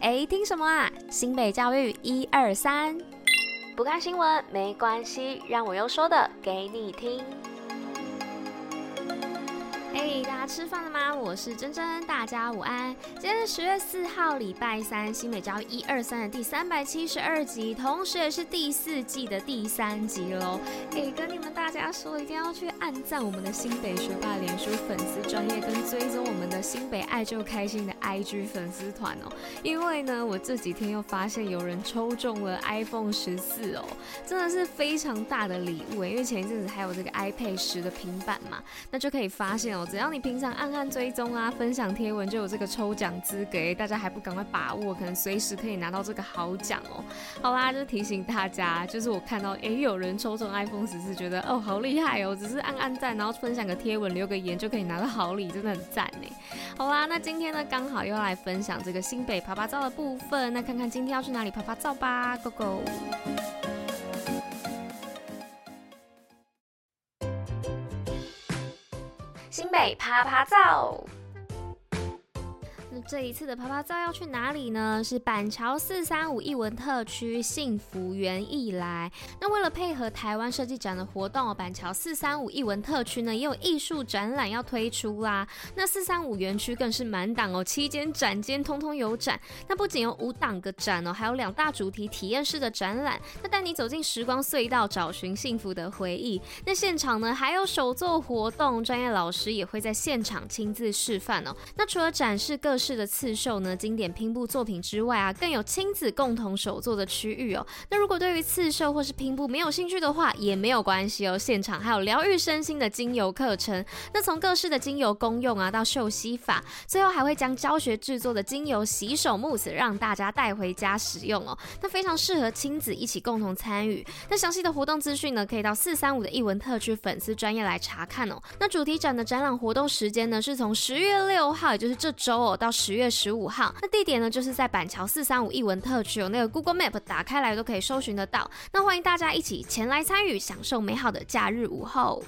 哎，听什么啊？新北教育一二三，不看新闻没关系，让我用说的给你听。嘿，大家吃饭了吗？我是珍珍，大家午安。今天是十月四号，礼拜三，新北教育一二三的第三百七十二集，同时也是第四季的第三集喽。哎，跟你们大家说，一定要去按赞我们的新北学霸脸书新北爱就开心的 IG 粉丝团哦。因为呢，我这几天又发现有人抽中了 iPhone 十四哦，真的是非常大的礼物。因为前一阵子还有这个 iPad 十的平板嘛，那就可以发现哦。只要你平常按按追踪啊，分享贴文，就有这个抽奖资格。大家还不赶快把握，可能随时可以拿到这个好奖哦。好啦，就提醒大家，就是我看到诶有人抽中 iPhone 十四，觉得哦好厉害哦，只是按按赞，然后分享个贴文，留个言就可以拿到好礼，真的很赞呢。好啦，那今天呢刚好又来分享这个新北爬爬照的部分，那看看今天要去哪里爬爬照吧，Go Go！新北爬爬照。这一次的趴趴造要去哪里呢？是板桥四三五艺文特区幸福园艺来。那为了配合台湾设计展的活动，板桥四三五艺文特区呢也有艺术展览要推出啦。那四三五园区更是满档哦，七间展间通通有展。那不仅有五档个展哦，还有两大主题体验式的展览。那带你走进时光隧道，找寻幸福的回忆。那现场呢还有手作活动，专业老师也会在现场亲自示范哦。那除了展示各式的刺绣呢，经典拼布作品之外啊，更有亲子共同手作的区域哦。那如果对于刺绣或是拼布没有兴趣的话，也没有关系哦。现场还有疗愈身心的精油课程，那从各式的精油功用啊，到嗅吸法，最后还会将教学制作的精油洗手慕斯让大家带回家使用哦。那非常适合亲子一起共同参与。那详细的活动资讯呢，可以到四三五的艺文特区粉丝专页来查看哦。那主题展的展览活动时间呢，是从十月六号，也就是这周哦，到十十月。十五号，那地点呢，就是在板桥四三五艺文特区，有那个 Google Map 打开来都可以搜寻得到。那欢迎大家一起前来参与，享受美好的假日午后。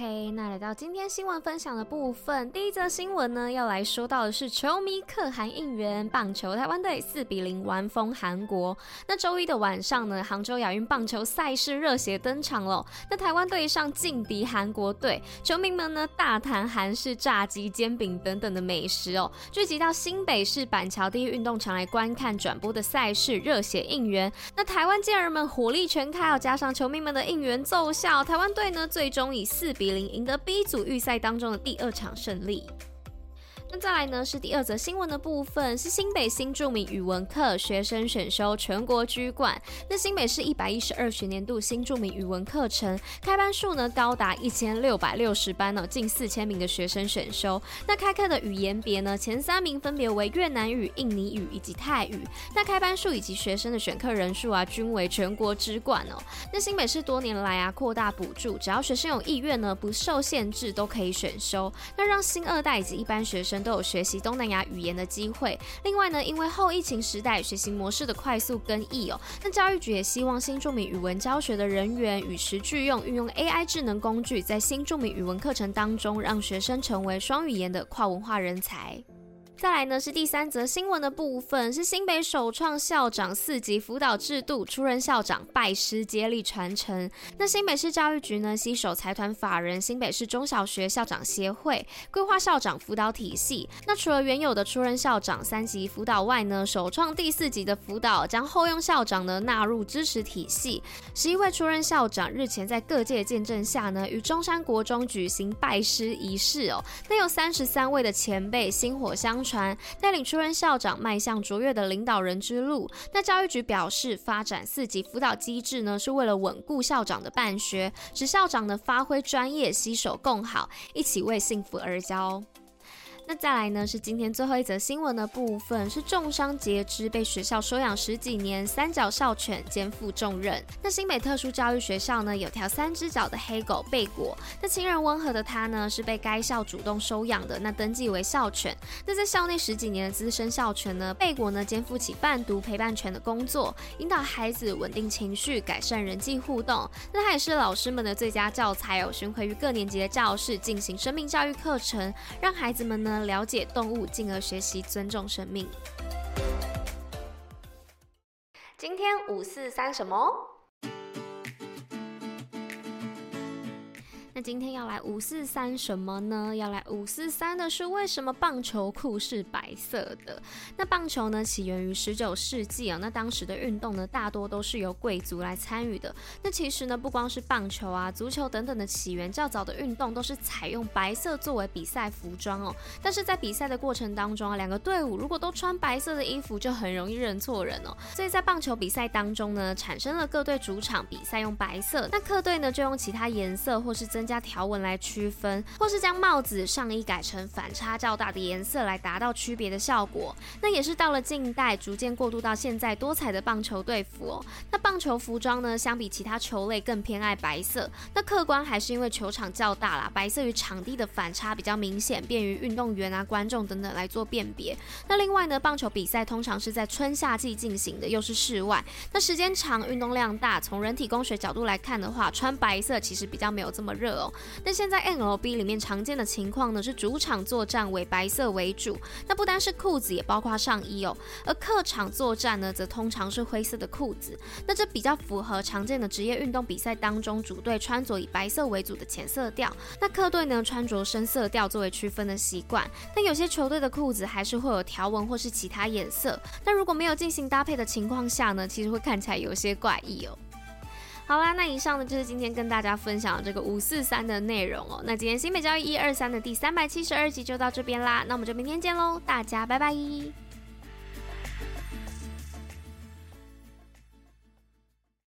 OK，那来到今天新闻分享的部分，第一则新闻呢，要来说到的是球迷可汗应援，棒球台湾队四比零完封韩国。那周一的晚上呢，杭州亚运棒球赛事热血登场了。那台湾队上劲敌韩国队，球迷们呢大谈韩式炸鸡、煎饼等等的美食哦，聚集到新北市板桥第一运动场来观看转播的赛事，热血应援。那台湾健儿们火力全开，要加上球迷们的应援奏效，台湾队呢最终以四比零赢得 B 组预赛当中的第二场胜利。那再来呢，是第二则新闻的部分，是新北新著名语文课学生选修全国居冠。那新北市一百一十二学年度新著名语文课程开班数呢高达一千六百六十班呢，近四千名的学生选修。那开课的语言别呢，前三名分别为越南语、印尼语以及泰语。那开班数以及学生的选课人数啊，均为全国之冠哦。那新北市多年来啊扩大补助，只要学生有意愿呢，不受限制都可以选修。那让新二代以及一般学生。都有学习东南亚语言的机会。另外呢，因为后疫情时代学习模式的快速更易哦，那教育局也希望新著名语文教学的人员与时俱用，运用 AI 智能工具，在新著名语文课程当中，让学生成为双语言的跨文化人才。再来呢是第三则新闻的部分，是新北首创校长四级辅导制度，出任校长拜师接力传承。那新北市教育局呢携手财团法人新北市中小学校长协会，规划校长辅导体系。那除了原有的出任校长三级辅导外呢，首创第四级的辅导，将后用校长呢纳入支持体系。十一位出任校长日前在各界见证下呢，与中山国中举行拜师仪式哦。那有三十三位的前辈薪火相传。带领出任校长迈向卓越的领导人之路。那教育局表示，发展四级辅导机制呢，是为了稳固校长的办学，使校长呢发挥专业，携手共好，一起为幸福而教。那再来呢，是今天最后一则新闻的部分，是重伤截肢被学校收养十几年三角校犬肩负重任。那新北特殊教育学校呢，有条三只脚的黑狗贝果，那亲人温和的它呢，是被该校主动收养的，那登记为校犬。那在校内十几年的资深校犬呢，贝果呢肩负起伴读陪伴犬的工作，引导孩子稳定情绪，改善人际互动。那它也是老师们的最佳教材哦，巡回于各年级的教室进行生命教育课程，让孩子们呢。了解动物，进而学习尊重生命。今天五四三什么？今天要来五四三什么呢？要来五四三的是为什么棒球裤是白色的？那棒球呢，起源于十九世纪啊。那当时的运动呢，大多都是由贵族来参与的。那其实呢，不光是棒球啊、足球等等的起源，较早的运动都是采用白色作为比赛服装哦。但是在比赛的过程当中啊，两个队伍如果都穿白色的衣服，就很容易认错人哦。所以在棒球比赛当中呢，产生了各队主场比赛用白色，那客队呢就用其他颜色或是增加条纹来区分，或是将帽子、上衣改成反差较大的颜色来达到区别的效果。那也是到了近代，逐渐过渡到现在多彩的棒球队服。那棒球服装呢，相比其他球类更偏爱白色。那客观还是因为球场较大啦，白色与场地的反差比较明显，便于运动员啊、观众等等来做辨别。那另外呢，棒球比赛通常是在春夏季进行的，又是室外，那时间长，运动量大，从人体工学角度来看的话，穿白色其实比较没有这么热哦。但现在 MLB 里面常见的情况呢，是主场作战为白色为主，那不单是裤子，也包括上衣哦。而客场作战呢，则通常是灰色的裤子。那这比较符合常见的职业运动比赛当中，主队穿着以白色为主的浅色调，那客队呢穿着深色调作为区分的习惯。但有些球队的裤子还是会有条纹或是其他颜色，但如果没有进行搭配的情况下呢，其实会看起来有些怪异哦。好啦，那以上呢就是今天跟大家分享这个五四三的内容哦。那今天新美交易一二三的第三百七十二集就到这边啦，那我们就明天见喽，大家拜拜。